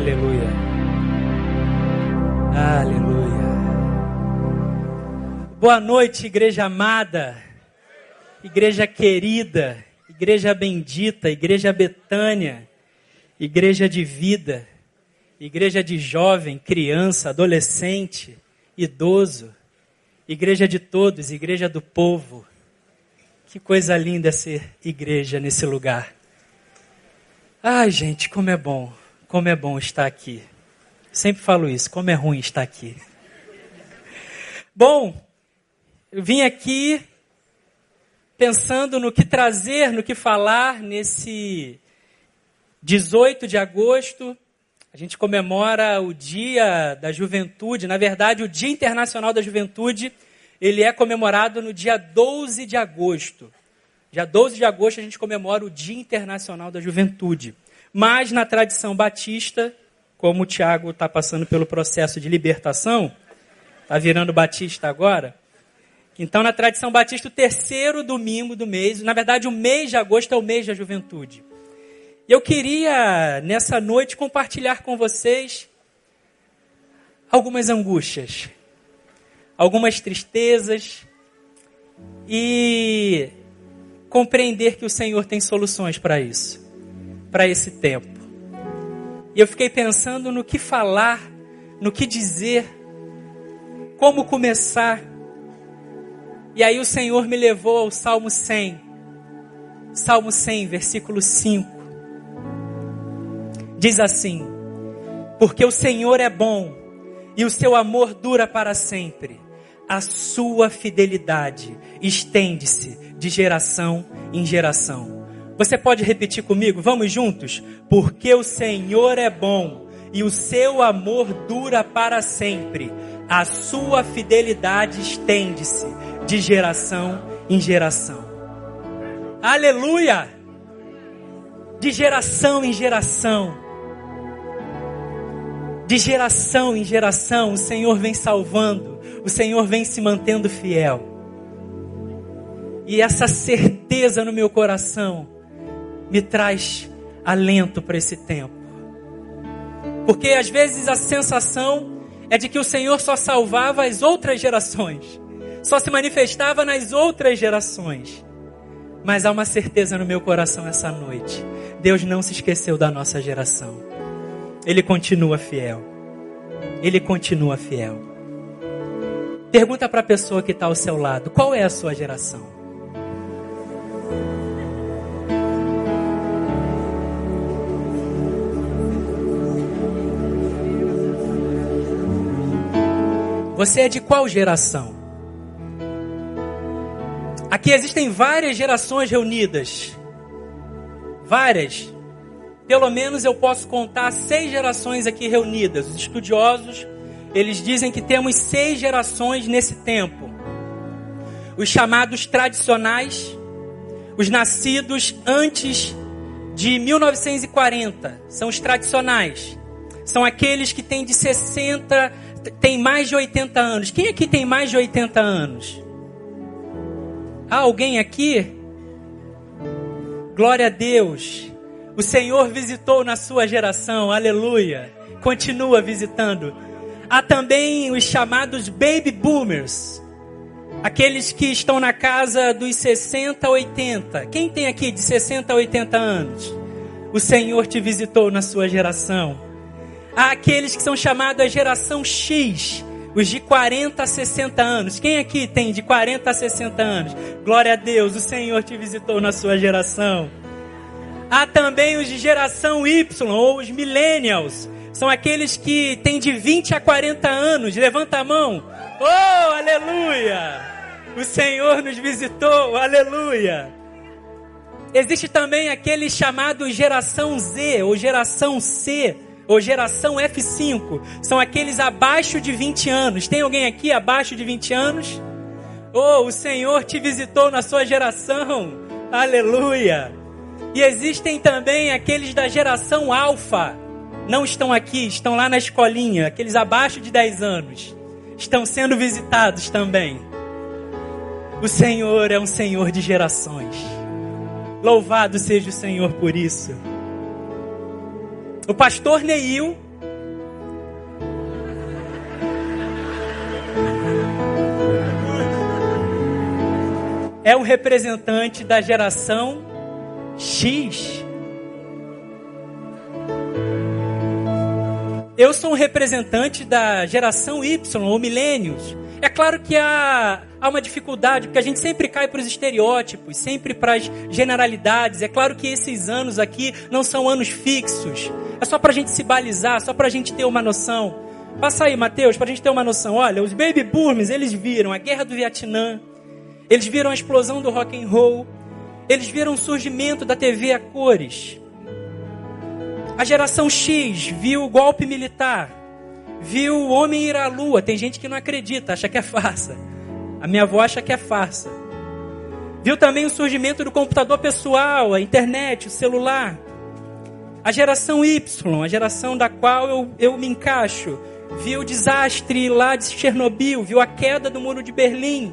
Aleluia. Aleluia. Boa noite, igreja amada, igreja querida, igreja bendita, igreja Betânia, igreja de vida, igreja de jovem, criança, adolescente, idoso, igreja de todos, igreja do povo. Que coisa linda ser igreja nesse lugar. Ai, gente, como é bom, como é bom estar aqui. Sempre falo isso, como é ruim estar aqui. Bom, eu vim aqui pensando no que trazer, no que falar nesse 18 de agosto. A gente comemora o Dia da Juventude, na verdade, o Dia Internacional da Juventude, ele é comemorado no dia 12 de agosto. Dia 12 de agosto a gente comemora o Dia Internacional da Juventude. Mas na tradição batista, como o Tiago está passando pelo processo de libertação, está virando batista agora. Então, na tradição batista, o terceiro domingo do mês, na verdade, o mês de agosto é o mês da juventude. Eu queria, nessa noite, compartilhar com vocês algumas angústias, algumas tristezas e compreender que o Senhor tem soluções para isso, para esse tempo. E eu fiquei pensando no que falar, no que dizer, como começar. E aí o Senhor me levou ao Salmo 100. Salmo 100, versículo 5. Diz assim: Porque o Senhor é bom e o seu amor dura para sempre a sua fidelidade estende-se de geração em geração. Você pode repetir comigo? Vamos juntos? Porque o Senhor é bom e o seu amor dura para sempre. A sua fidelidade estende-se de geração em geração. Aleluia! De geração em geração. De geração em geração, o Senhor vem salvando o Senhor vem se mantendo fiel. E essa certeza no meu coração me traz alento para esse tempo. Porque às vezes a sensação é de que o Senhor só salvava as outras gerações, só se manifestava nas outras gerações. Mas há uma certeza no meu coração essa noite: Deus não se esqueceu da nossa geração. Ele continua fiel. Ele continua fiel. Pergunta para a pessoa que está ao seu lado: qual é a sua geração? Você é de qual geração? Aqui existem várias gerações reunidas. Várias. Pelo menos eu posso contar seis gerações aqui reunidas. Os estudiosos eles dizem que temos seis gerações nesse tempo: os chamados tradicionais, os nascidos antes de 1940, são os tradicionais. São aqueles que têm de 60, têm mais de 80 anos. Quem aqui tem mais de 80 anos? Há alguém aqui? Glória a Deus. O Senhor visitou na sua geração, aleluia. Continua visitando. Há também os chamados baby boomers. Aqueles que estão na casa dos 60 a 80. Quem tem aqui de 60 a 80 anos? O Senhor te visitou na sua geração. Há aqueles que são chamados a geração X, os de 40 a 60 anos. Quem aqui tem de 40 a 60 anos? Glória a Deus, o Senhor te visitou na sua geração. Há também os de geração Y, ou os millennials, são aqueles que têm de 20 a 40 anos. Levanta a mão. Oh, aleluia! O Senhor nos visitou, aleluia! Existe também aquele chamado geração Z ou geração C ou geração F5. São aqueles abaixo de 20 anos. Tem alguém aqui abaixo de 20 anos? Oh, o Senhor te visitou na sua geração. Aleluia! E existem também aqueles da geração Alfa não estão aqui, estão lá na escolinha, aqueles abaixo de 10 anos, estão sendo visitados também. O Senhor é um Senhor de gerações. Louvado seja o Senhor por isso. O pastor Neil. É um representante da geração X. Eu sou um representante da geração Y, ou milênios. É claro que há, há uma dificuldade, porque a gente sempre cai para os estereótipos, sempre para as generalidades. É claro que esses anos aqui não são anos fixos. É só para a gente se balizar, só para a gente ter uma noção. Passa aí, Mateus, para a gente ter uma noção. Olha, os baby boomers, eles viram a guerra do Vietnã, eles viram a explosão do rock and roll, eles viram o surgimento da TV a cores. A geração X viu o golpe militar, viu o homem ir à lua. Tem gente que não acredita, acha que é farsa. A minha avó acha que é farsa. Viu também o surgimento do computador pessoal, a internet, o celular. A geração Y, a geração da qual eu, eu me encaixo, viu o desastre lá de Chernobyl, viu a queda do muro de Berlim,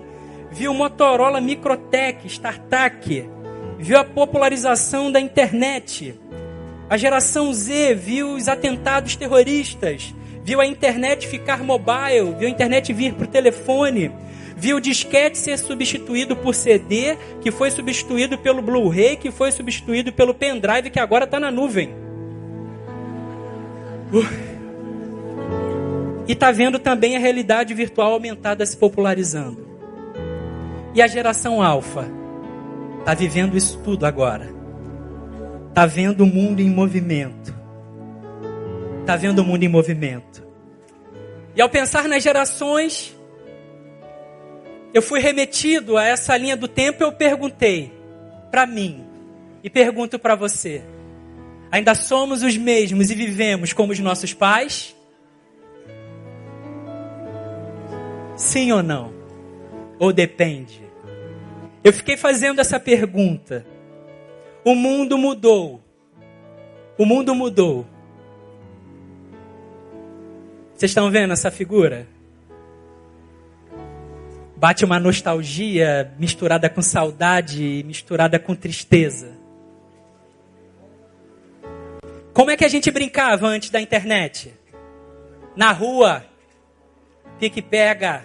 viu Motorola Microtech, StarTAC, viu a popularização da internet. A geração Z viu os atentados terroristas, viu a internet ficar mobile, viu a internet vir para o telefone, viu o disquete ser substituído por CD, que foi substituído pelo Blu-ray, que foi substituído pelo pendrive, que agora está na nuvem. Uh. E está vendo também a realidade virtual aumentada se popularizando. E a geração alfa está vivendo isso tudo agora. Está vendo o mundo em movimento está vendo o mundo em movimento. E ao pensar nas gerações, eu fui remetido a essa linha do tempo e eu perguntei para mim e pergunto para você: ainda somos os mesmos e vivemos como os nossos pais? Sim ou não? Ou depende? Eu fiquei fazendo essa pergunta. O mundo mudou. O mundo mudou. Vocês estão vendo essa figura? Bate uma nostalgia misturada com saudade, misturada com tristeza. Como é que a gente brincava antes da internet? Na rua, pique-pega,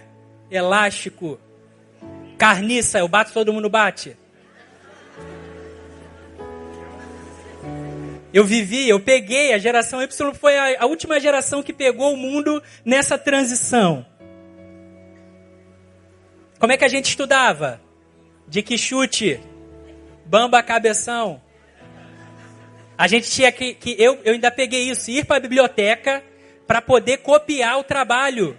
elástico, carniça, eu bato, todo mundo bate. Eu vivi, eu peguei, a geração Y foi a, a última geração que pegou o mundo nessa transição. Como é que a gente estudava? De que chute? Bamba cabeção. A gente tinha que, que eu, eu ainda peguei isso, ir para a biblioteca para poder copiar o trabalho.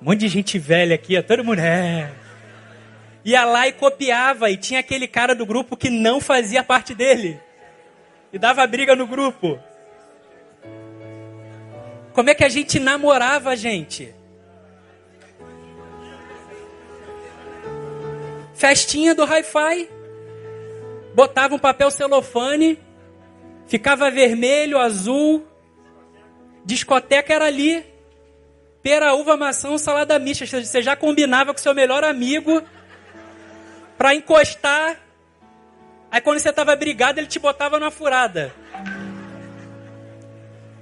Um monte de gente velha aqui, todo mundo é ia lá e copiava, e tinha aquele cara do grupo que não fazia parte dele. E dava briga no grupo. Como é que a gente namorava gente? Festinha do hi-fi. Botava um papel celofane, ficava vermelho, azul. Discoteca era ali. Pera, uva, maçã, salada mista. Você já combinava com seu melhor amigo para encostar. Aí quando você tava brigado, ele te botava numa furada.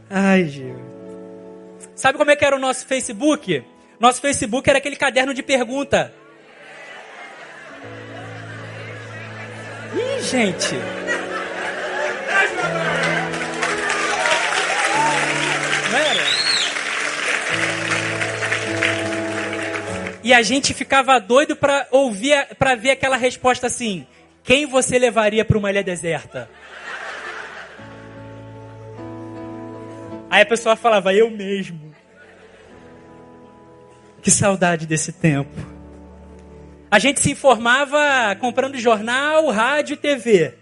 Ai, Gil. Sabe como é que era o nosso Facebook? Nosso Facebook era aquele caderno de pergunta. Ih, gente. Não era? E a gente ficava doido para ouvir, para ver aquela resposta assim: quem você levaria para uma ilha deserta? Aí a pessoa falava: eu mesmo. Que saudade desse tempo. A gente se informava comprando jornal, rádio e TV.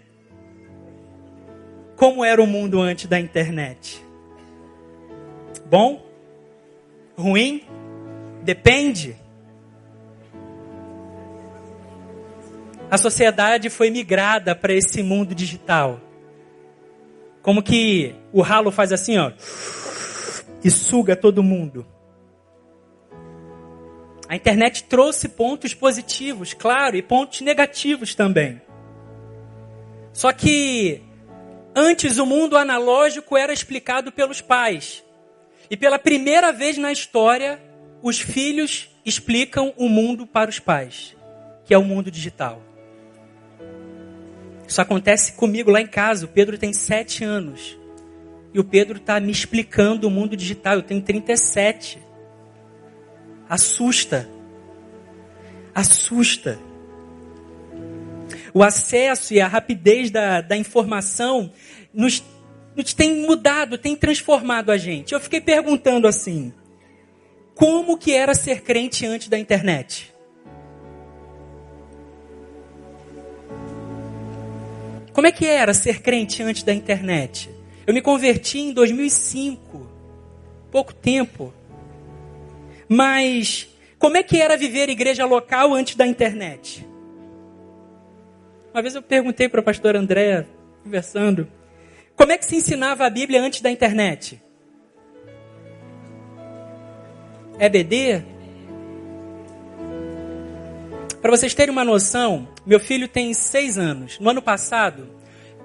Como era o mundo antes da internet? Bom? Ruim? Depende. A sociedade foi migrada para esse mundo digital. Como que o ralo faz assim, ó, e suga todo mundo. A internet trouxe pontos positivos, claro, e pontos negativos também. Só que antes o mundo analógico era explicado pelos pais. E pela primeira vez na história, os filhos explicam o mundo para os pais, que é o mundo digital. Isso acontece comigo lá em casa. O Pedro tem sete anos. E o Pedro está me explicando o mundo digital. Eu tenho 37. Assusta. Assusta. O acesso e a rapidez da, da informação nos, nos tem mudado, tem transformado a gente. Eu fiquei perguntando assim: como que era ser crente antes da internet? Como é que era ser crente antes da internet? Eu me converti em 2005, pouco tempo. Mas como é que era viver igreja local antes da internet? Uma vez eu perguntei para o pastor André, conversando, como é que se ensinava a Bíblia antes da internet? EBD? Para vocês terem uma noção, meu filho tem seis anos. No ano passado,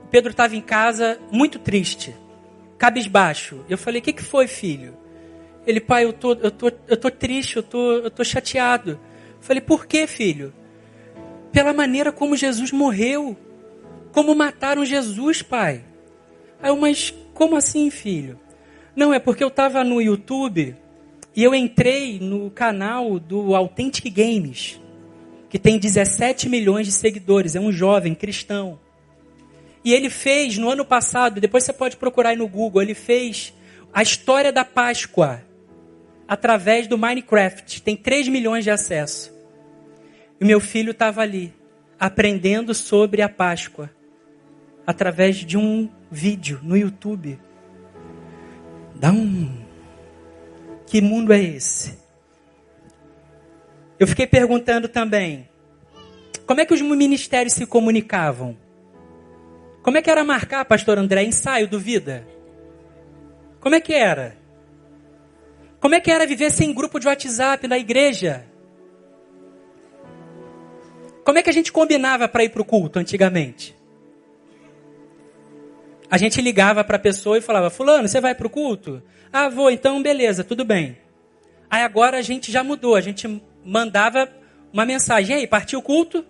o Pedro estava em casa muito triste, cabisbaixo. Eu falei: O que, que foi, filho? Ele, pai, eu tô, eu tô, eu tô triste, eu tô, eu tô chateado. Eu falei: Por que, filho? Pela maneira como Jesus morreu. Como mataram Jesus, pai. Aí eu, mas como assim, filho? Não, é porque eu estava no YouTube e eu entrei no canal do Authentic Games, que tem 17 milhões de seguidores, é um jovem cristão. E ele fez no ano passado, depois você pode procurar aí no Google, ele fez a história da Páscoa através do Minecraft. Tem 3 milhões de acesso. E meu filho estava ali, aprendendo sobre a Páscoa, através de um vídeo no YouTube. Dá um que mundo é esse? Eu fiquei perguntando também, como é que os ministérios se comunicavam? Como é que era marcar, pastor André, ensaio do Vida? Como é que era? Como é que era viver sem grupo de WhatsApp na igreja? Como é que a gente combinava para ir para o culto antigamente? A gente ligava para a pessoa e falava: Fulano, você vai para o culto? Ah, vou, então beleza, tudo bem. Aí agora a gente já mudou, a gente mandava uma mensagem: aí, partiu o culto?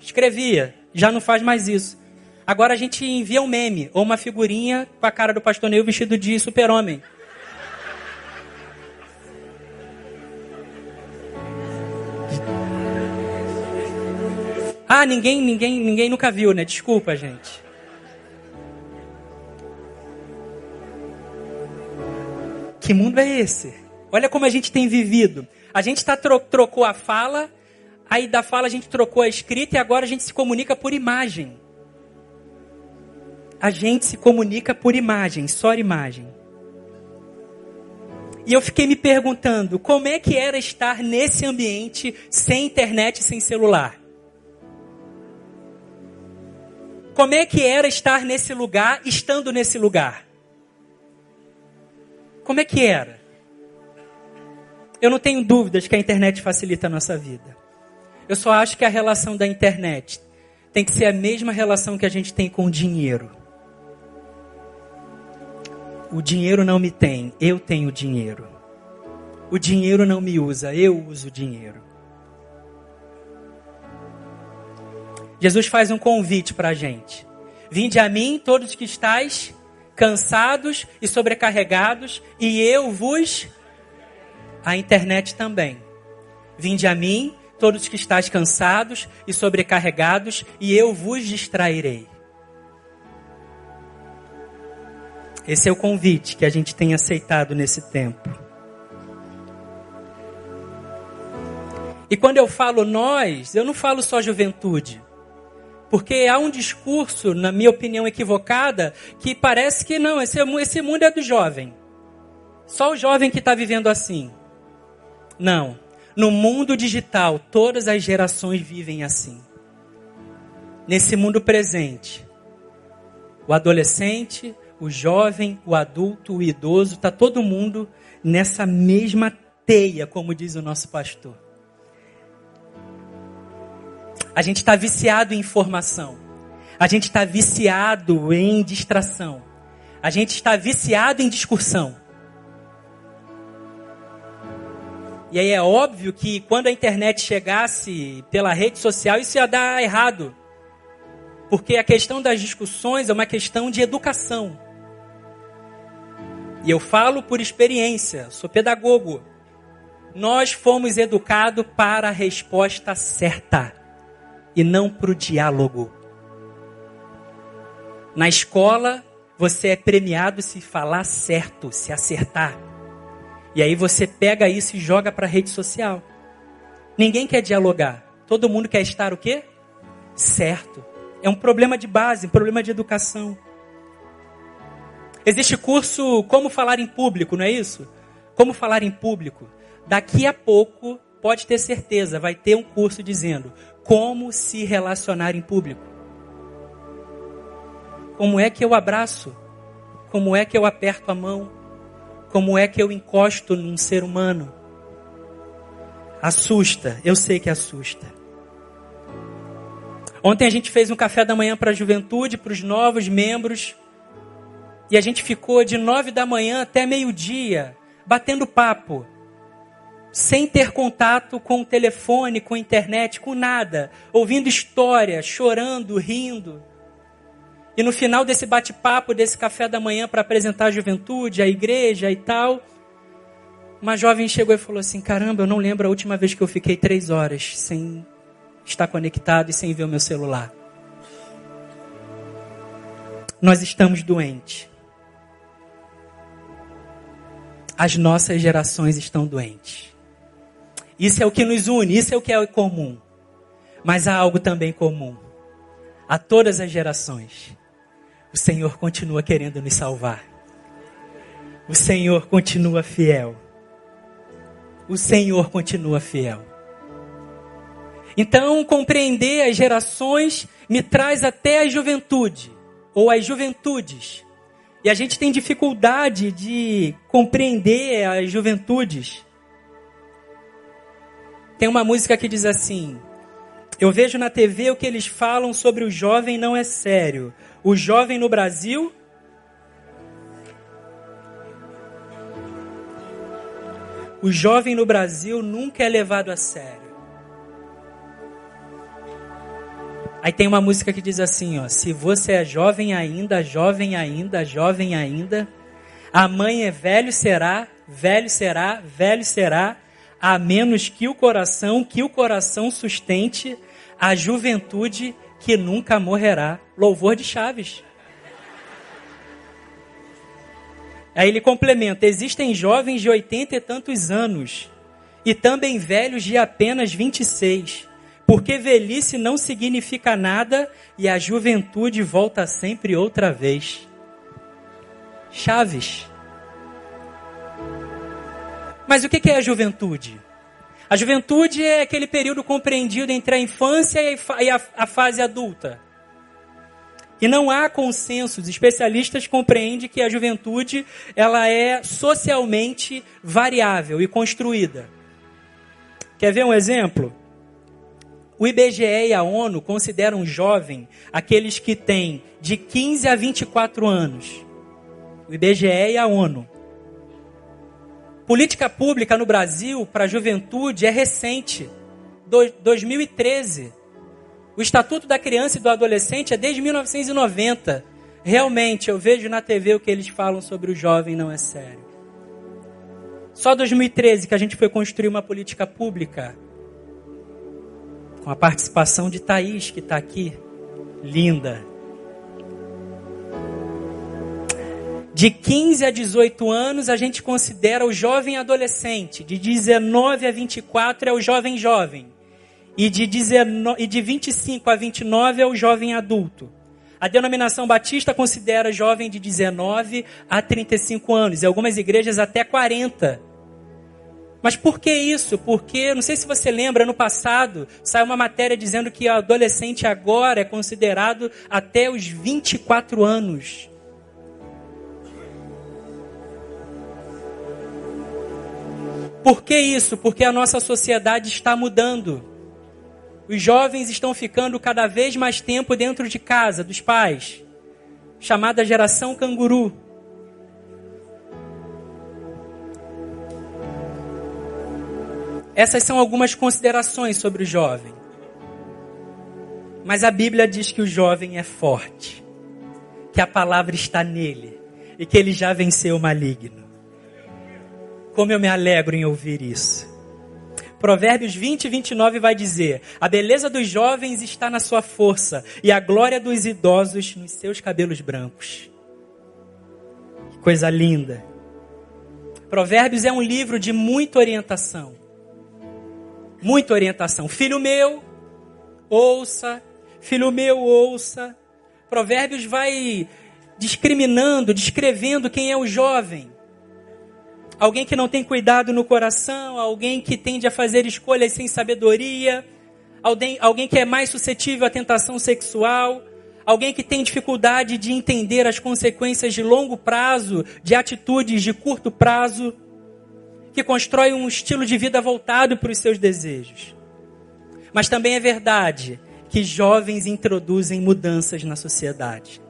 Escrevia, já não faz mais isso. Agora a gente envia um meme ou uma figurinha com a cara do pastor Neil vestido de super-homem. Ah, ninguém, ninguém, ninguém nunca viu, né? Desculpa, gente. Que mundo é esse? Olha como a gente tem vivido. A gente tá tro trocou a fala, aí da fala a gente trocou a escrita e agora a gente se comunica por imagem. A gente se comunica por imagem, só imagem. E eu fiquei me perguntando como é que era estar nesse ambiente sem internet, sem celular. Como é que era estar nesse lugar, estando nesse lugar? Como é que era? Eu não tenho dúvidas que a internet facilita a nossa vida. Eu só acho que a relação da internet tem que ser a mesma relação que a gente tem com o dinheiro. O dinheiro não me tem, eu tenho dinheiro. O dinheiro não me usa, eu uso o dinheiro. Jesus faz um convite para a gente. Vinde a mim, todos que estáis cansados e sobrecarregados, e eu vos. A internet também. Vinde a mim, todos que estáis cansados e sobrecarregados, e eu vos distrairei. Esse é o convite que a gente tem aceitado nesse tempo. E quando eu falo nós, eu não falo só juventude. Porque há um discurso, na minha opinião equivocada, que parece que não, esse, esse mundo é do jovem. Só o jovem que está vivendo assim. Não. No mundo digital, todas as gerações vivem assim. Nesse mundo presente, o adolescente, o jovem, o adulto, o idoso, está todo mundo nessa mesma teia, como diz o nosso pastor. A gente está viciado em informação. A gente está viciado em distração. A gente está viciado em discussão. E aí é óbvio que quando a internet chegasse pela rede social, isso ia dar errado. Porque a questão das discussões é uma questão de educação. E eu falo por experiência, sou pedagogo. Nós fomos educados para a resposta certa e não para o diálogo. Na escola, você é premiado se falar certo, se acertar. E aí você pega isso e joga para a rede social. Ninguém quer dialogar. Todo mundo quer estar o quê? Certo. É um problema de base, um problema de educação. Existe curso Como Falar em Público, não é isso? Como Falar em Público. Daqui a pouco, pode ter certeza, vai ter um curso dizendo como se relacionar em público. Como é que eu abraço? Como é que eu aperto a mão? Como é que eu encosto num ser humano? Assusta, eu sei que assusta. Ontem a gente fez um café da manhã para a juventude, para os novos membros. E a gente ficou de nove da manhã até meio-dia, batendo papo. Sem ter contato com o telefone, com a internet, com nada. Ouvindo história, chorando, rindo. E no final desse bate-papo, desse café da manhã para apresentar a juventude, a igreja e tal, uma jovem chegou e falou assim: Caramba, eu não lembro a última vez que eu fiquei três horas sem estar conectado e sem ver o meu celular. Nós estamos doentes. As nossas gerações estão doentes. Isso é o que nos une, isso é o que é comum. Mas há algo também comum. A todas as gerações. O Senhor continua querendo nos salvar. O Senhor continua fiel. O Senhor continua fiel. Então, compreender as gerações me traz até a juventude, ou as juventudes. E a gente tem dificuldade de compreender as juventudes. Tem uma música que diz assim: Eu vejo na TV o que eles falam sobre o jovem não é sério. O jovem no Brasil. O jovem no Brasil nunca é levado a sério. Aí tem uma música que diz assim, ó: Se você é jovem ainda, jovem ainda, jovem ainda, a mãe é velho será, velho será, velho será, a menos que o coração, que o coração sustente a juventude que nunca morrerá. Louvor de Chaves. Aí ele complementa: existem jovens de oitenta e tantos anos e também velhos de apenas vinte e seis porque velhice não significa nada e a juventude volta sempre outra vez. Chaves. Mas o que é a juventude? A juventude é aquele período compreendido entre a infância e a, fase adulta. E não há consenso. Os especialistas compreendem que a juventude ela é socialmente variável e construída. Quer ver um exemplo? O IBGE e a ONU consideram jovem aqueles que têm de 15 a 24 anos. O IBGE e a ONU. Política pública no Brasil para a juventude é recente, do, 2013. O Estatuto da Criança e do Adolescente é desde 1990. Realmente, eu vejo na TV o que eles falam sobre o jovem não é sério. Só 2013 que a gente foi construir uma política pública com a participação de Thaís, que está aqui, linda. De 15 a 18 anos, a gente considera o jovem adolescente. De 19 a 24 é o jovem jovem. E de, 19, e de 25 a 29 é o jovem adulto. A denominação batista considera jovem de 19 a 35 anos. E algumas igrejas até 40. Mas por que isso? Porque, não sei se você lembra, no passado saiu uma matéria dizendo que o adolescente agora é considerado até os 24 anos. Por que isso? Porque a nossa sociedade está mudando. Os jovens estão ficando cada vez mais tempo dentro de casa, dos pais. Chamada geração canguru. Essas são algumas considerações sobre o jovem. Mas a Bíblia diz que o jovem é forte, que a palavra está nele e que ele já venceu o maligno. Como eu me alegro em ouvir isso. Provérbios 20 e 29 vai dizer: A beleza dos jovens está na sua força, e a glória dos idosos nos seus cabelos brancos. Que coisa linda. Provérbios é um livro de muita orientação. Muita orientação. Filho meu, ouça Filho meu, ouça. Provérbios vai discriminando, descrevendo quem é o jovem. Alguém que não tem cuidado no coração, alguém que tende a fazer escolhas sem sabedoria, alguém, alguém que é mais suscetível à tentação sexual, alguém que tem dificuldade de entender as consequências de longo prazo, de atitudes de curto prazo, que constrói um estilo de vida voltado para os seus desejos. Mas também é verdade que jovens introduzem mudanças na sociedade.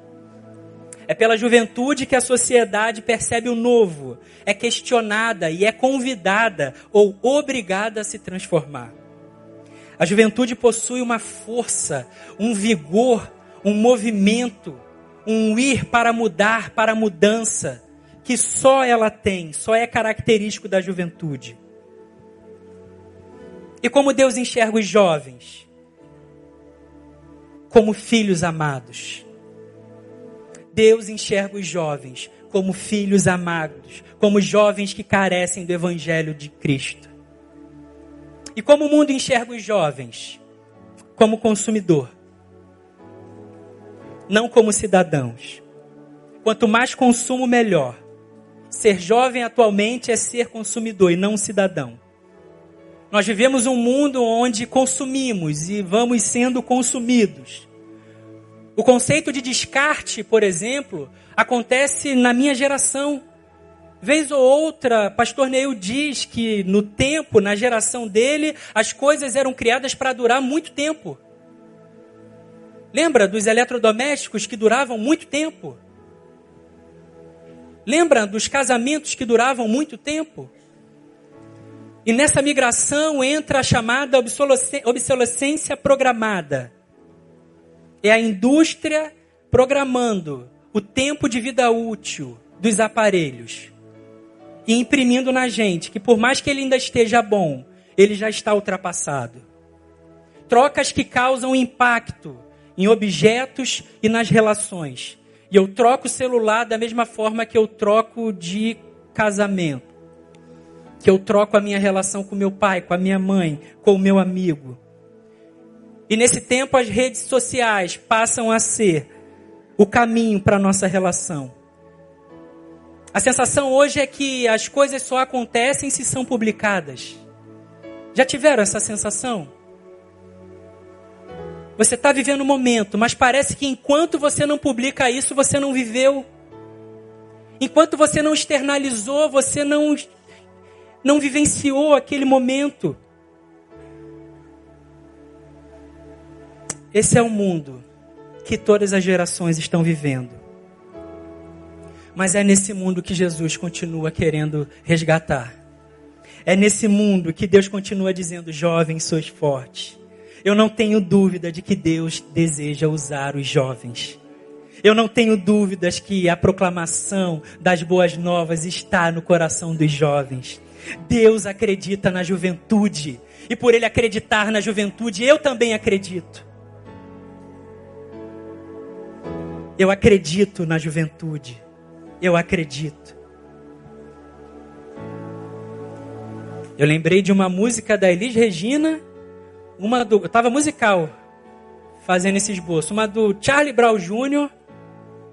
É pela juventude que a sociedade percebe o novo, é questionada e é convidada ou obrigada a se transformar. A juventude possui uma força, um vigor, um movimento, um ir para mudar, para mudança, que só ela tem, só é característico da juventude. E como Deus enxerga os jovens? como filhos amados. Deus enxerga os jovens como filhos amados, como jovens que carecem do Evangelho de Cristo. E como o mundo enxerga os jovens? Como consumidor, não como cidadãos. Quanto mais consumo, melhor. Ser jovem atualmente é ser consumidor e não cidadão. Nós vivemos um mundo onde consumimos e vamos sendo consumidos. O conceito de descarte, por exemplo, acontece na minha geração. Vez ou outra, pastor Neil diz que no tempo, na geração dele, as coisas eram criadas para durar muito tempo. Lembra dos eletrodomésticos que duravam muito tempo? Lembra dos casamentos que duravam muito tempo? E nessa migração entra a chamada obsolescência programada. É a indústria programando o tempo de vida útil dos aparelhos e imprimindo na gente que por mais que ele ainda esteja bom, ele já está ultrapassado. Trocas que causam impacto em objetos e nas relações. E eu troco o celular da mesma forma que eu troco de casamento que eu troco a minha relação com meu pai, com a minha mãe, com o meu amigo. E nesse tempo as redes sociais passam a ser o caminho para a nossa relação. A sensação hoje é que as coisas só acontecem se são publicadas. Já tiveram essa sensação? Você está vivendo um momento, mas parece que enquanto você não publica isso, você não viveu. Enquanto você não externalizou, você não não vivenciou aquele momento. Esse é o mundo que todas as gerações estão vivendo. Mas é nesse mundo que Jesus continua querendo resgatar. É nesse mundo que Deus continua dizendo: jovens, sois fortes. Eu não tenho dúvida de que Deus deseja usar os jovens. Eu não tenho dúvidas que a proclamação das boas novas está no coração dos jovens. Deus acredita na juventude. E por ele acreditar na juventude, eu também acredito. Eu acredito na juventude. Eu acredito. Eu lembrei de uma música da Elis Regina, uma do, eu estava musical fazendo esse esboço, uma do Charlie Brown Jr.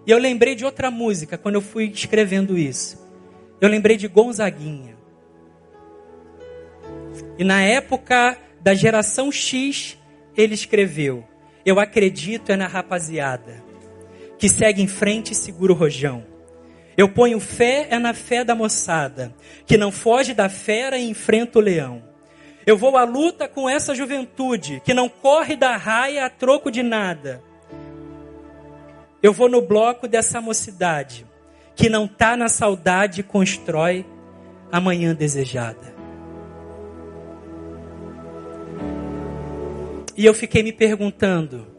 E eu lembrei de outra música quando eu fui escrevendo isso. Eu lembrei de Gonzaguinha. E na época da geração X, ele escreveu: Eu acredito é na rapaziada que segue em frente e segura o rojão. Eu ponho fé é na fé da moçada, que não foge da fera e enfrenta o leão. Eu vou à luta com essa juventude, que não corre da raia a troco de nada. Eu vou no bloco dessa mocidade, que não tá na saudade e constrói a manhã desejada. E eu fiquei me perguntando: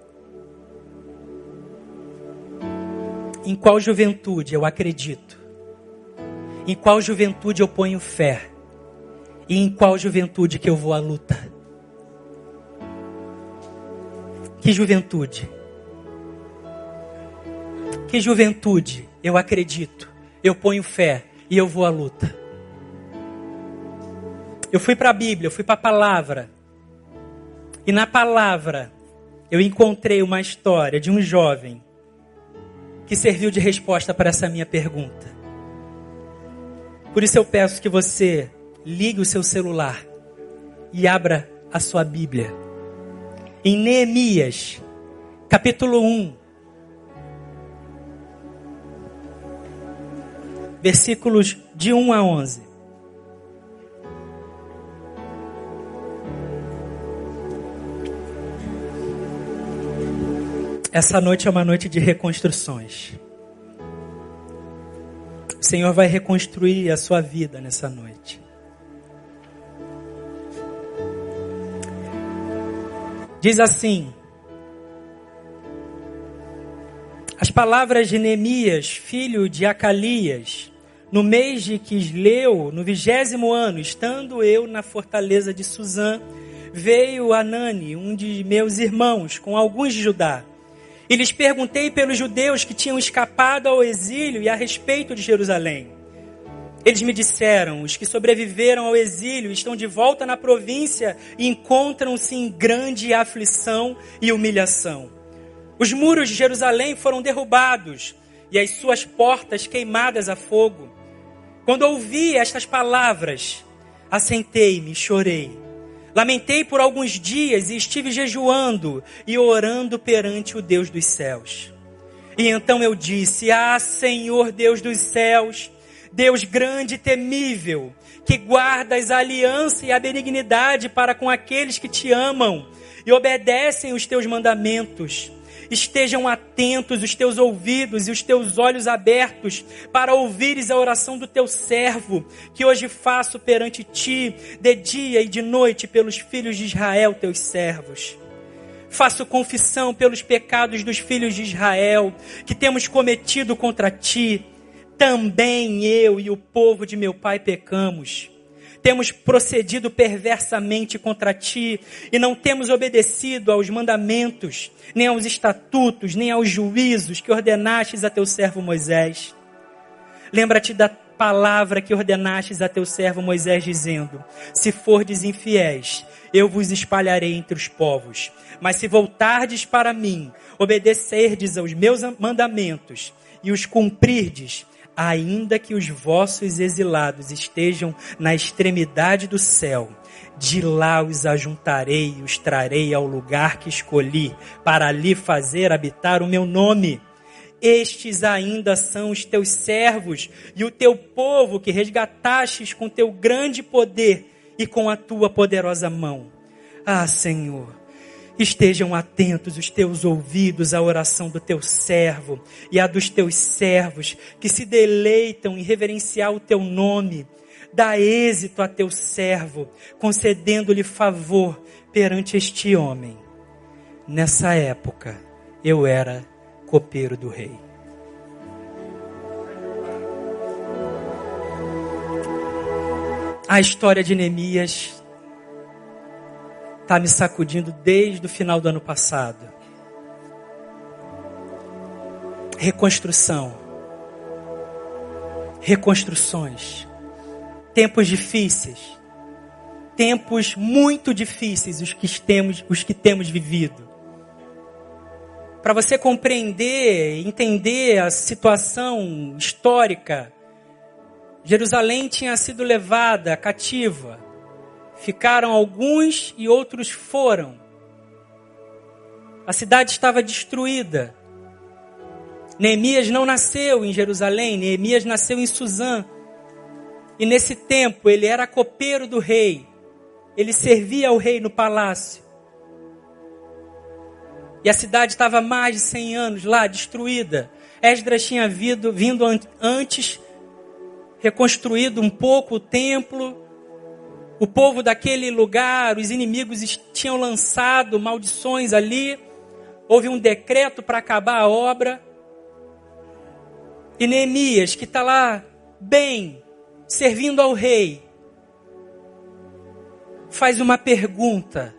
em qual juventude eu acredito? Em qual juventude eu ponho fé? E em qual juventude que eu vou à luta? Que juventude? Que juventude eu acredito, eu ponho fé e eu vou à luta? Eu fui para a Bíblia, eu fui para a palavra. E na palavra eu encontrei uma história de um jovem que serviu de resposta para essa minha pergunta. Por isso eu peço que você ligue o seu celular e abra a sua Bíblia em Neemias, capítulo 1, versículos de 1 a 11. Essa noite é uma noite de reconstruções. O Senhor vai reconstruir a sua vida nessa noite. Diz assim: As palavras de Neemias, filho de Acalias, no mês de Quisleu, no vigésimo ano, estando eu na fortaleza de Suzã, veio Anani, um de meus irmãos, com alguns de Judá. E lhes perguntei pelos judeus que tinham escapado ao exílio e a respeito de Jerusalém. Eles me disseram: os que sobreviveram ao exílio estão de volta na província e encontram-se em grande aflição e humilhação. Os muros de Jerusalém foram derrubados e as suas portas queimadas a fogo. Quando ouvi estas palavras, assentei-me e chorei. Lamentei por alguns dias e estive jejuando e orando perante o Deus dos céus. E então eu disse: Ah, Senhor Deus dos céus, Deus grande e temível, que guardas a aliança e a benignidade para com aqueles que te amam e obedecem os teus mandamentos. Estejam atentos os teus ouvidos e os teus olhos abertos para ouvires a oração do teu servo, que hoje faço perante ti, de dia e de noite, pelos filhos de Israel, teus servos. Faço confissão pelos pecados dos filhos de Israel, que temos cometido contra ti também eu e o povo de meu pai pecamos. Temos procedido perversamente contra ti e não temos obedecido aos mandamentos, nem aos estatutos, nem aos juízos que ordenastes a teu servo Moisés. Lembra-te da palavra que ordenastes a teu servo Moisés, dizendo: Se fordes infiéis, eu vos espalharei entre os povos. Mas se voltardes para mim, obedecerdes aos meus mandamentos e os cumprirdes, ainda que os vossos exilados estejam na extremidade do céu, de lá os ajuntarei e os trarei ao lugar que escolhi, para ali fazer habitar o meu nome. Estes ainda são os teus servos e o teu povo que resgatastes com teu grande poder e com a tua poderosa mão. Ah, Senhor, Estejam atentos os teus ouvidos à oração do teu servo e à dos teus servos que se deleitam em reverenciar o teu nome. Dá êxito a teu servo, concedendo-lhe favor perante este homem. Nessa época, eu era copeiro do rei. A história de Neemias está me sacudindo desde o final do ano passado. Reconstrução. Reconstruções. Tempos difíceis. Tempos muito difíceis os que temos, os que temos vivido. Para você compreender, entender a situação histórica, Jerusalém tinha sido levada cativa Ficaram alguns e outros foram. A cidade estava destruída. Neemias não nasceu em Jerusalém, Neemias nasceu em Suzã. E nesse tempo ele era copeiro do rei. Ele servia ao rei no palácio. E a cidade estava mais de 100 anos lá, destruída. Esdras tinha vindo, vindo antes, reconstruído um pouco o templo, O povo daquele lugar, os inimigos tinham lançado maldições ali. Houve um decreto para acabar a obra. E Neemias, que está lá bem, servindo ao rei, faz uma pergunta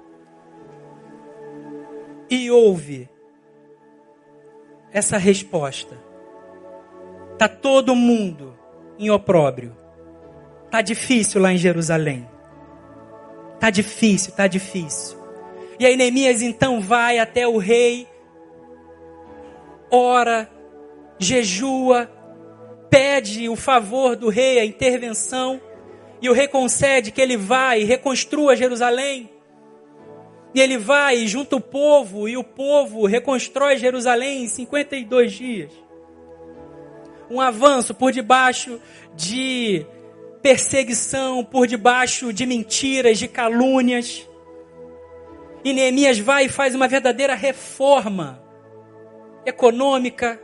e ouve essa resposta. Tá todo mundo em opróbrio. Tá difícil lá em Jerusalém. Tá difícil, tá difícil. E aí Neemias então vai até o rei, ora, jejua, pede o favor do rei, a intervenção, e o rei concede que ele vá e reconstrua Jerusalém. E ele vai e junta o povo, e o povo reconstrói Jerusalém em 52 dias. Um avanço por debaixo de perseguição, por debaixo de mentiras, de calúnias. E Neemias vai e faz uma verdadeira reforma econômica,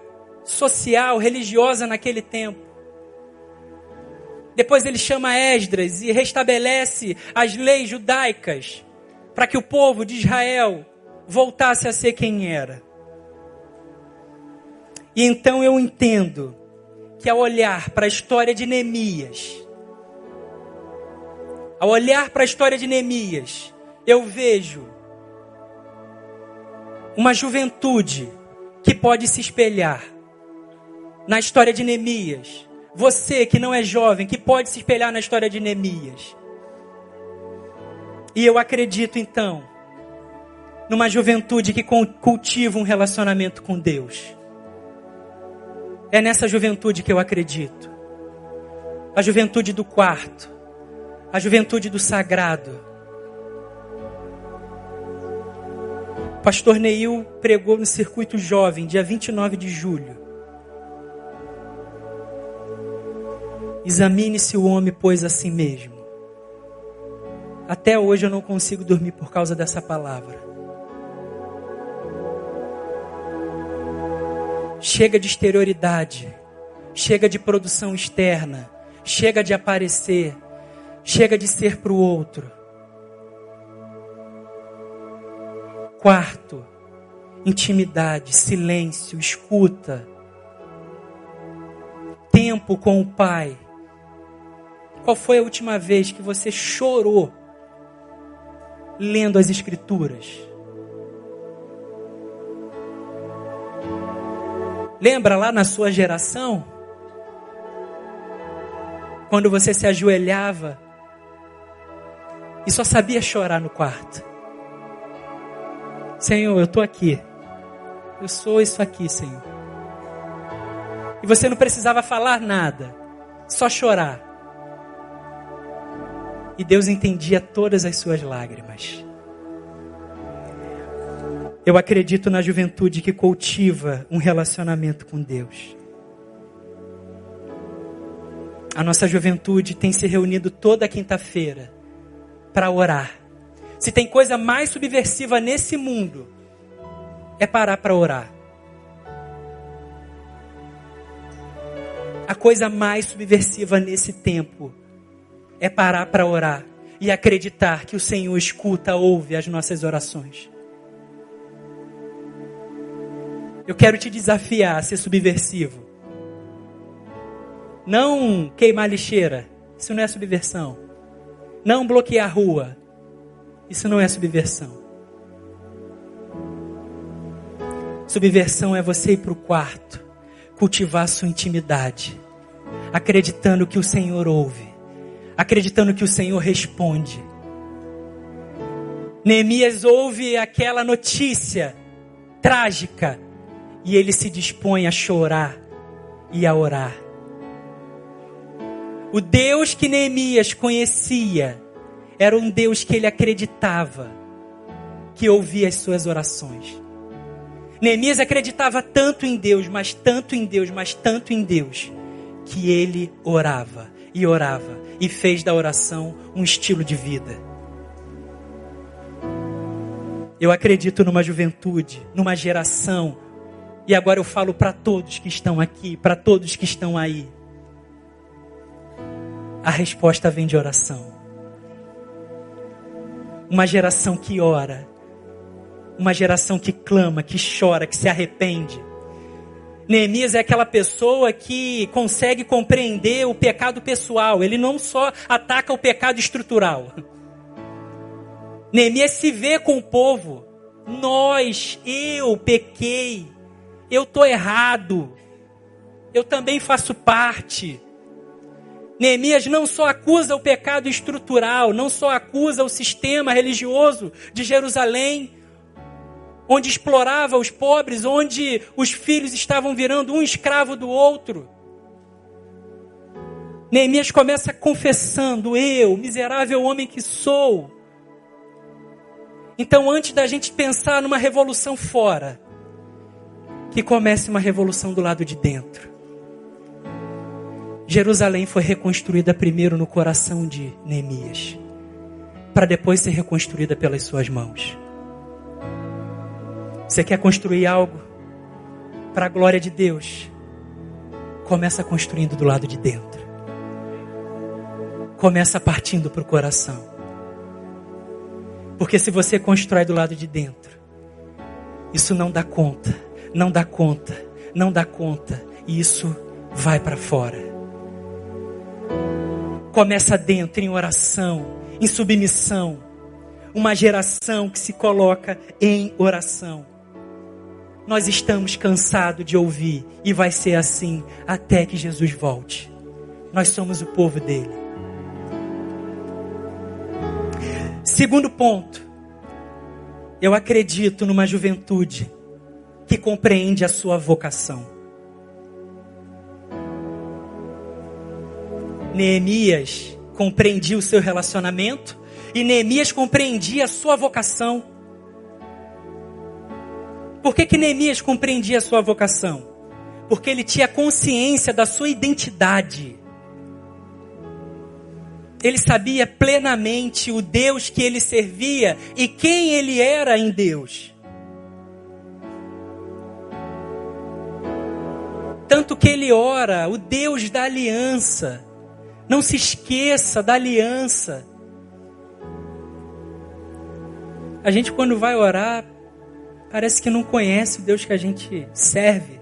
social, religiosa naquele tempo. Depois ele chama Esdras e restabelece as leis judaicas para que o povo de Israel voltasse a ser quem era. E então eu entendo que ao olhar para a história de Neemias, ao olhar para a história de Neemias, eu vejo uma juventude que pode se espelhar na história de Neemias. Você que não é jovem, que pode se espelhar na história de Neemias. E eu acredito então numa juventude que cultiva um relacionamento com Deus. É nessa juventude que eu acredito. A juventude do quarto, a juventude do sagrado. O pastor Neil pregou no circuito jovem, dia 29 de julho. Examine-se o homem, pois a si mesmo. Até hoje eu não consigo dormir por causa dessa palavra. Chega de exterioridade, chega de produção externa, chega de aparecer, chega de ser para o outro. Quarto, intimidade, silêncio, escuta, tempo com o Pai. Qual foi a última vez que você chorou lendo as Escrituras. Lembra lá na sua geração? Quando você se ajoelhava e só sabia chorar no quarto. Senhor, eu estou aqui. Eu sou isso aqui, Senhor. E você não precisava falar nada, só chorar. E Deus entendia todas as suas lágrimas. Eu acredito na juventude que cultiva um relacionamento com Deus. A nossa juventude tem se reunido toda quinta-feira para orar. Se tem coisa mais subversiva nesse mundo, é parar para orar. A coisa mais subversiva nesse tempo é parar para orar e acreditar que o Senhor escuta, ouve as nossas orações. Eu quero te desafiar a ser subversivo. Não queimar lixeira, isso não é subversão. Não bloquear a rua, isso não é subversão. Subversão é você ir para o quarto, cultivar sua intimidade, acreditando que o Senhor ouve acreditando que o Senhor responde. Neemias ouve aquela notícia trágica e ele se dispõe a chorar e a orar. O Deus que Neemias conhecia era um Deus que ele acreditava que ouvia as suas orações. Neemias acreditava tanto em Deus, mas tanto em Deus, mas tanto em Deus, que ele orava e orava e fez da oração um estilo de vida. Eu acredito numa juventude, numa geração, e agora eu falo para todos que estão aqui, para todos que estão aí. A resposta vem de oração. uma geração que ora, uma geração que clama, que chora, que se arrepende. Neemias é aquela pessoa que consegue compreender o pecado pessoal, ele não só ataca o pecado estrutural. Neemias se vê com o povo. Nós, eu pequei, eu estou errado, eu também faço parte. Neemias não só acusa o pecado estrutural, não só acusa o sistema religioso de Jerusalém, onde explorava os pobres, onde os filhos estavam virando um escravo do outro. Neemias começa confessando: Eu, miserável homem que sou. Então, antes da gente pensar numa revolução fora, que comece uma revolução do lado de dentro. Jerusalém foi reconstruída primeiro no coração de Neemias, para depois ser reconstruída pelas suas mãos. Você quer construir algo para a glória de Deus? Começa construindo do lado de dentro. Começa partindo para o coração. Porque se você constrói do lado de dentro, isso não dá conta, não dá conta, não dá conta, e isso vai para fora. Começa dentro em oração, em submissão. Uma geração que se coloca em oração. Nós estamos cansados de ouvir e vai ser assim até que Jesus volte. Nós somos o povo dele. Segundo ponto, eu acredito numa juventude que compreende a sua vocação. Neemias compreendia o seu relacionamento e Neemias compreendia a sua vocação. Por que, que Neemias compreendia a sua vocação? Porque ele tinha consciência da sua identidade. Ele sabia plenamente o Deus que ele servia e quem ele era em Deus. Tanto que ele ora, o Deus da aliança. Não se esqueça da aliança. A gente, quando vai orar, parece que não conhece o Deus que a gente serve.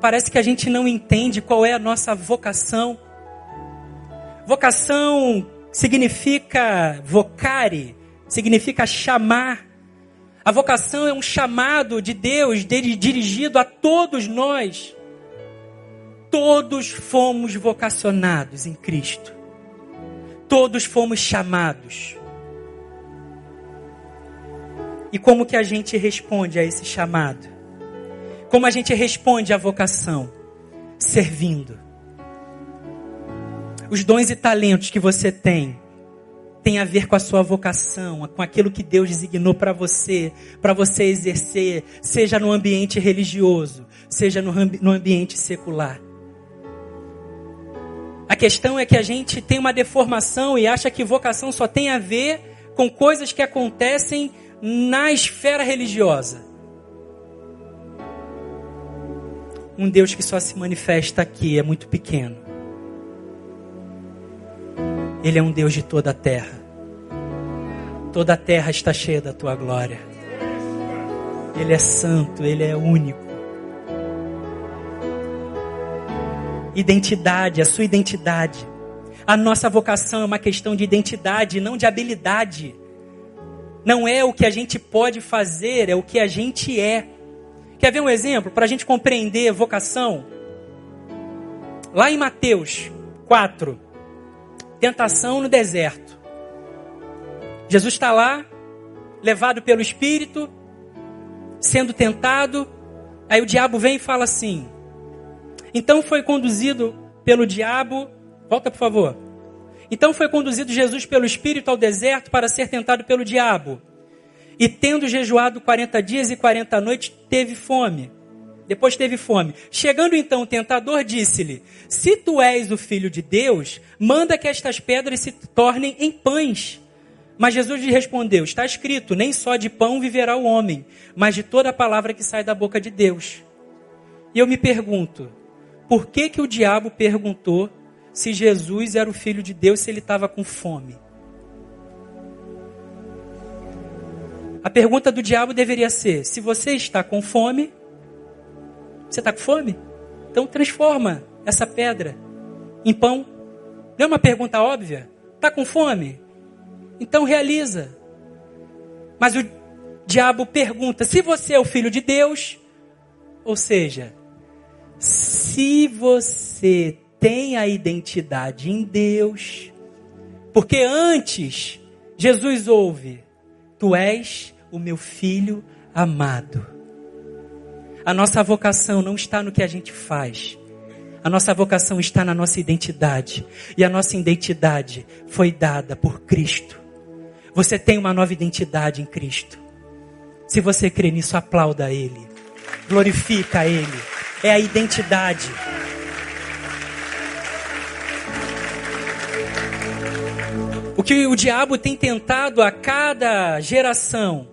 Parece que a gente não entende qual é a nossa vocação. Vocação significa vocare, significa chamar. A vocação é um chamado de Deus dirigido a todos nós. Todos fomos vocacionados em Cristo. Todos fomos chamados. E como que a gente responde a esse chamado? Como a gente responde à vocação? Servindo. Os dons e talentos que você tem tem a ver com a sua vocação, com aquilo que Deus designou para você, para você exercer, seja no ambiente religioso, seja no, no ambiente secular. A questão é que a gente tem uma deformação e acha que vocação só tem a ver com coisas que acontecem na esfera religiosa. Um Deus que só se manifesta aqui é muito pequeno. Ele é um Deus de toda a terra. Toda a terra está cheia da tua glória. Ele é santo, ele é único. Identidade, a sua identidade. A nossa vocação é uma questão de identidade, não de habilidade. Não é o que a gente pode fazer, é o que a gente é. Quer ver um exemplo para a gente compreender vocação? Lá em Mateus 4, tentação no deserto. Jesus está lá, levado pelo Espírito, sendo tentado. Aí o diabo vem e fala assim: então foi conduzido pelo diabo. Volta, por favor. Então foi conduzido Jesus pelo Espírito ao deserto para ser tentado pelo diabo. E tendo jejuado 40 dias e 40 noites, teve fome. Depois teve fome. Chegando então o tentador, disse-lhe: Se tu és o filho de Deus, manda que estas pedras se tornem em pães. Mas Jesus lhe respondeu: Está escrito: Nem só de pão viverá o homem, mas de toda a palavra que sai da boca de Deus. E eu me pergunto: por que, que o diabo perguntou se Jesus era o filho de Deus se ele estava com fome? A pergunta do diabo deveria ser: se você está com fome, você está com fome? Então transforma essa pedra em pão. Não é uma pergunta óbvia? Está com fome? Então realiza. Mas o diabo pergunta: se você é o filho de Deus, ou seja, se você tem a identidade em Deus, porque antes Jesus ouve: Tu és o meu filho amado. A nossa vocação não está no que a gente faz. A nossa vocação está na nossa identidade. E a nossa identidade foi dada por Cristo. Você tem uma nova identidade em Cristo. Se você crê nisso, aplauda Ele. Glorifica Ele. É a identidade. O que o diabo tem tentado a cada geração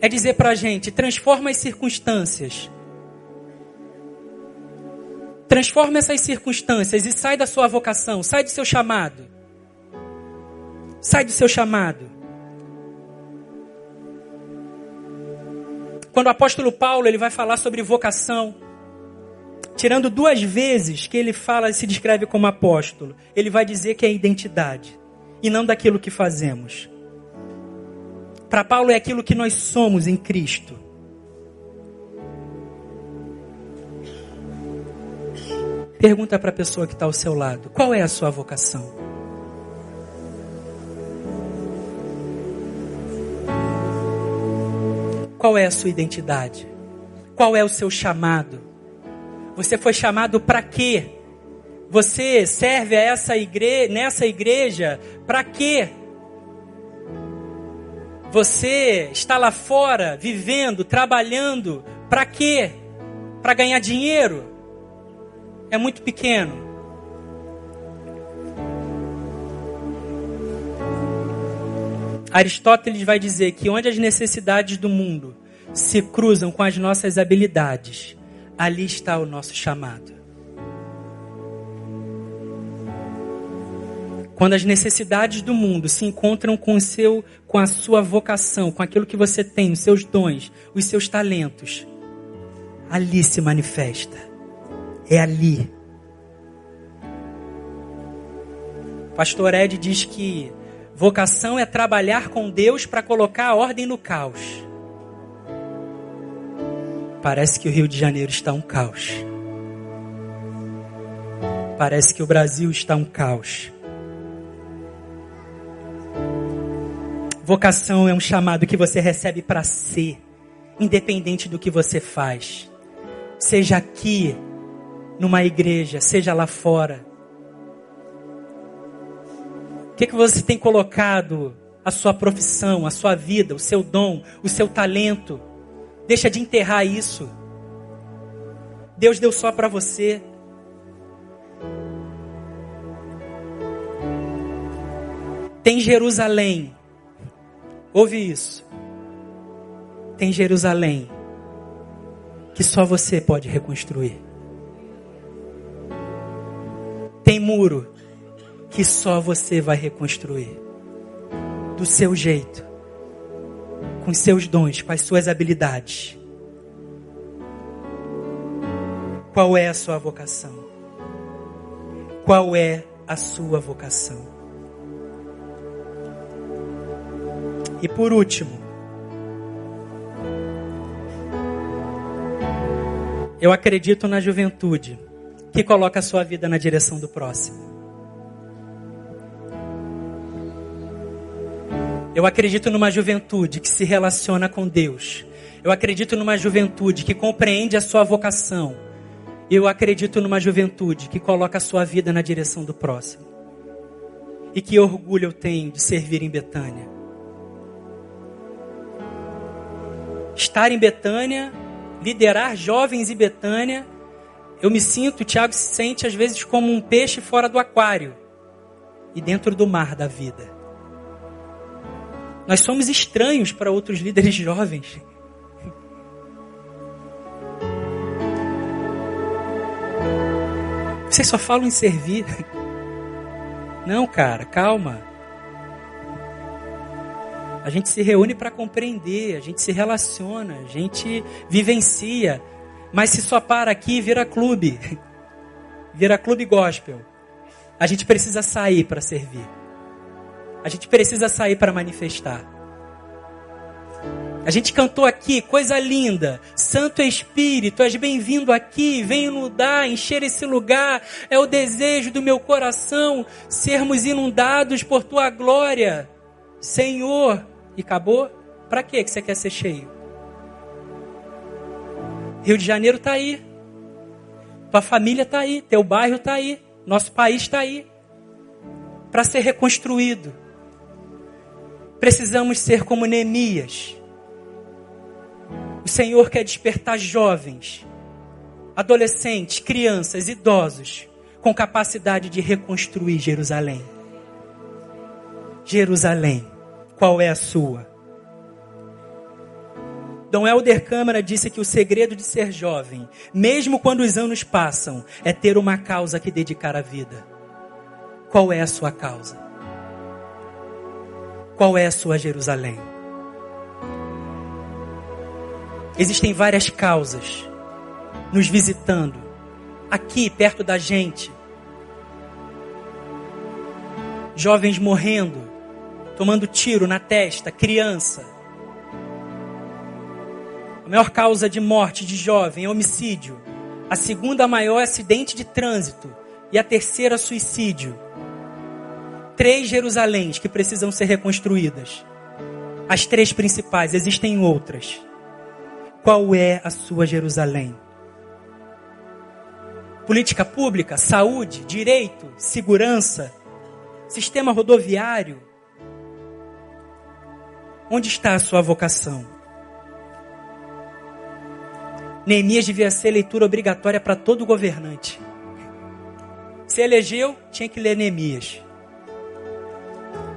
é dizer para a gente: transforma as circunstâncias. Transforma essas circunstâncias e sai da sua vocação, sai do seu chamado. Sai do seu chamado. Quando o apóstolo Paulo ele vai falar sobre vocação, tirando duas vezes que ele fala e se descreve como apóstolo, ele vai dizer que é identidade e não daquilo que fazemos. Para Paulo é aquilo que nós somos em Cristo. Pergunta para a pessoa que está ao seu lado: qual é a sua vocação? Qual é a sua identidade? Qual é o seu chamado? Você foi chamado para quê? Você serve a essa igreja, nessa igreja para quê? Você está lá fora, vivendo, trabalhando, para quê? Para ganhar dinheiro? É muito pequeno. Aristóteles vai dizer que onde as necessidades do mundo se cruzam com as nossas habilidades, ali está o nosso chamado. Quando as necessidades do mundo se encontram com o seu, com a sua vocação, com aquilo que você tem, os seus dons, os seus talentos, ali se manifesta. É ali. Pastor Ed diz que vocação é trabalhar com Deus para colocar a ordem no caos. Parece que o Rio de Janeiro está um caos. Parece que o Brasil está um caos. Vocação é um chamado que você recebe para ser, independente do que você faz. Seja aqui, numa igreja, seja lá fora. O que, que você tem colocado a sua profissão, a sua vida, o seu dom, o seu talento? Deixa de enterrar isso. Deus deu só para você. Tem Jerusalém Ouve isso. Tem Jerusalém que só você pode reconstruir. Tem muro que só você vai reconstruir. Do seu jeito. Com os seus dons, com as suas habilidades. Qual é a sua vocação? Qual é a sua vocação? E por último, eu acredito na juventude que coloca a sua vida na direção do próximo. Eu acredito numa juventude que se relaciona com Deus. Eu acredito numa juventude que compreende a sua vocação. Eu acredito numa juventude que coloca a sua vida na direção do próximo. E que orgulho eu tenho de servir em Betânia. estar em Betânia, liderar jovens em Betânia, eu me sinto, o Tiago se sente às vezes como um peixe fora do aquário e dentro do mar da vida. Nós somos estranhos para outros líderes jovens. Vocês só falam em servir. Não, cara, calma. A gente se reúne para compreender, a gente se relaciona, a gente vivencia. Mas se só para aqui, vira clube. Vira clube gospel. A gente precisa sair para servir. A gente precisa sair para manifestar. A gente cantou aqui, coisa linda. Santo Espírito, és bem-vindo aqui. Venho inundar, encher esse lugar. É o desejo do meu coração sermos inundados por tua glória. Senhor. E acabou? Para que você quer ser cheio? Rio de Janeiro está aí. Tua família está aí. Teu bairro está aí. Nosso país está aí. Para ser reconstruído. Precisamos ser como Neemias o Senhor quer despertar jovens, adolescentes, crianças, idosos, com capacidade de reconstruir Jerusalém. Jerusalém, qual é a sua? Dom Helder Câmara disse que o segredo de ser jovem, mesmo quando os anos passam, é ter uma causa que dedicar à vida. Qual é a sua causa? Qual é a sua Jerusalém? Existem várias causas nos visitando, aqui perto da gente. Jovens morrendo, tomando tiro na testa, criança. A maior causa de morte de jovem é homicídio. A segunda maior é acidente de trânsito. E a terceira, suicídio. Três Jerusaléns que precisam ser reconstruídas. As três principais, existem outras. Qual é a sua Jerusalém? Política pública, saúde, direito, segurança, sistema rodoviário. Onde está a sua vocação? Neemias devia ser leitura obrigatória para todo governante. Se elegeu, tinha que ler Neemias.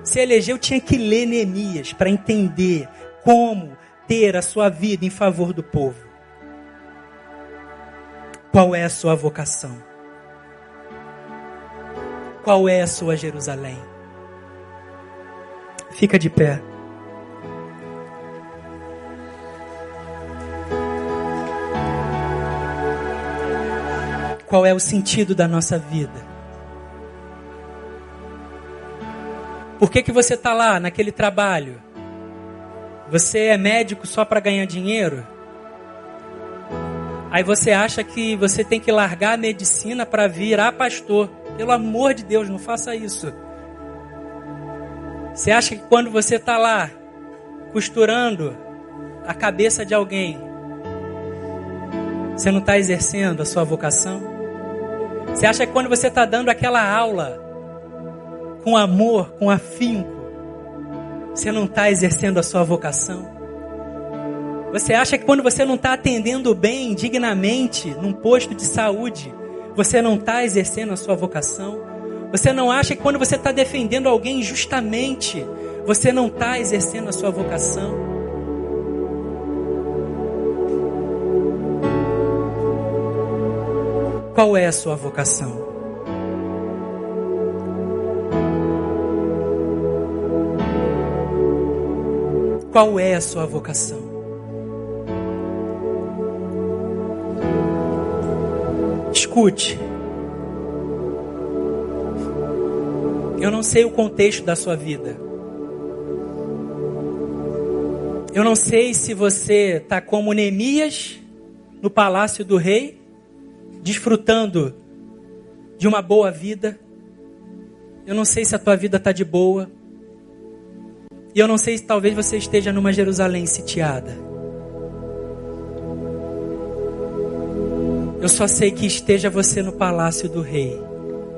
Se elegeu, tinha que ler Neemias para entender como ter a sua vida em favor do povo? Qual é a sua vocação? Qual é a sua Jerusalém? Fica de pé. Qual é o sentido da nossa vida? Por que, que você está lá naquele trabalho? Você é médico só para ganhar dinheiro? Aí você acha que você tem que largar a medicina para virar pastor. Pelo amor de Deus, não faça isso. Você acha que quando você está lá costurando a cabeça de alguém, você não está exercendo a sua vocação? Você acha que quando você está dando aquela aula com amor, com afinco, você não está exercendo a sua vocação? Você acha que quando você não está atendendo bem, dignamente, num posto de saúde, você não está exercendo a sua vocação? Você não acha que quando você está defendendo alguém justamente, você não está exercendo a sua vocação? Qual é a sua vocação? Qual é a sua vocação? Escute. Eu não sei o contexto da sua vida. Eu não sei se você está como Neemias no palácio do rei, desfrutando de uma boa vida. Eu não sei se a tua vida está de boa. E eu não sei se talvez você esteja numa Jerusalém sitiada. Eu só sei que esteja você no palácio do rei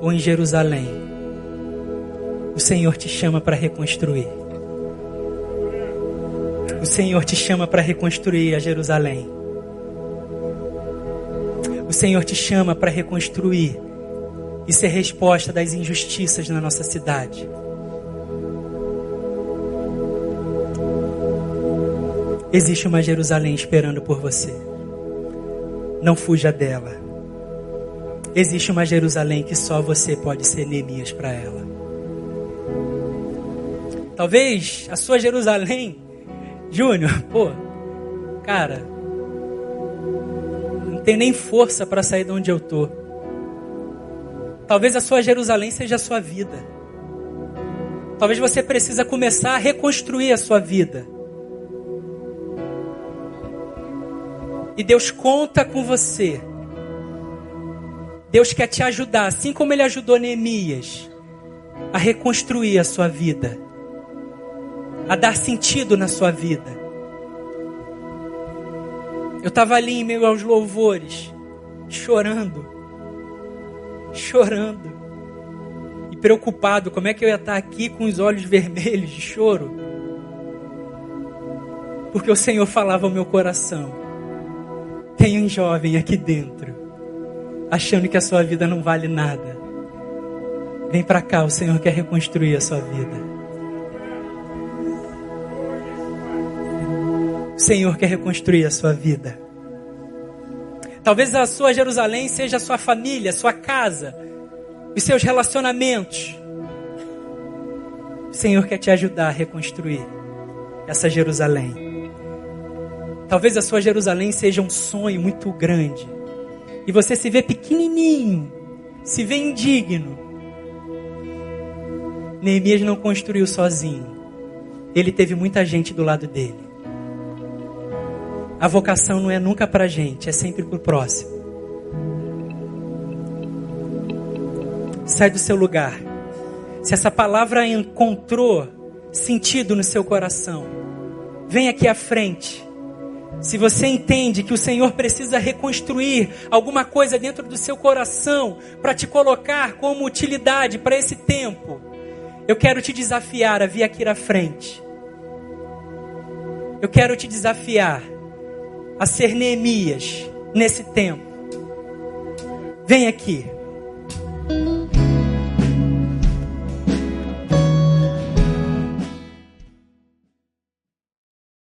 ou em Jerusalém. O Senhor te chama para reconstruir. O Senhor te chama para reconstruir a Jerusalém. O Senhor te chama para reconstruir e ser resposta das injustiças na nossa cidade. Existe uma Jerusalém esperando por você. Não fuja dela. Existe uma Jerusalém que só você pode ser Neemias para ela. Talvez a sua Jerusalém, Júnior, pô, cara, não tem nem força para sair de onde eu tô. Talvez a sua Jerusalém seja a sua vida. Talvez você precisa começar a reconstruir a sua vida. E Deus conta com você. Deus quer te ajudar, assim como Ele ajudou Neemias, a reconstruir a sua vida, a dar sentido na sua vida. Eu estava ali em meio aos louvores, chorando, chorando, e preocupado: como é que eu ia estar aqui com os olhos vermelhos de choro? Porque o Senhor falava ao meu coração: tem um jovem aqui dentro achando que a sua vida não vale nada. Vem para cá, o Senhor quer reconstruir a sua vida. O Senhor quer reconstruir a sua vida. Talvez a sua Jerusalém seja a sua família, a sua casa, os seus relacionamentos. O Senhor quer te ajudar a reconstruir essa Jerusalém. Talvez a sua Jerusalém seja um sonho muito grande e você se vê pequenininho, se vê indigno. Neemias não construiu sozinho. Ele teve muita gente do lado dele. A vocação não é nunca para a gente, é sempre para o próximo. Sai do seu lugar. Se essa palavra encontrou sentido no seu coração, vem aqui à frente se você entende que o Senhor precisa reconstruir alguma coisa dentro do seu coração para te colocar como utilidade para esse tempo, eu quero te desafiar a vir aqui à frente. Eu quero te desafiar a ser Neemias nesse tempo. Vem aqui.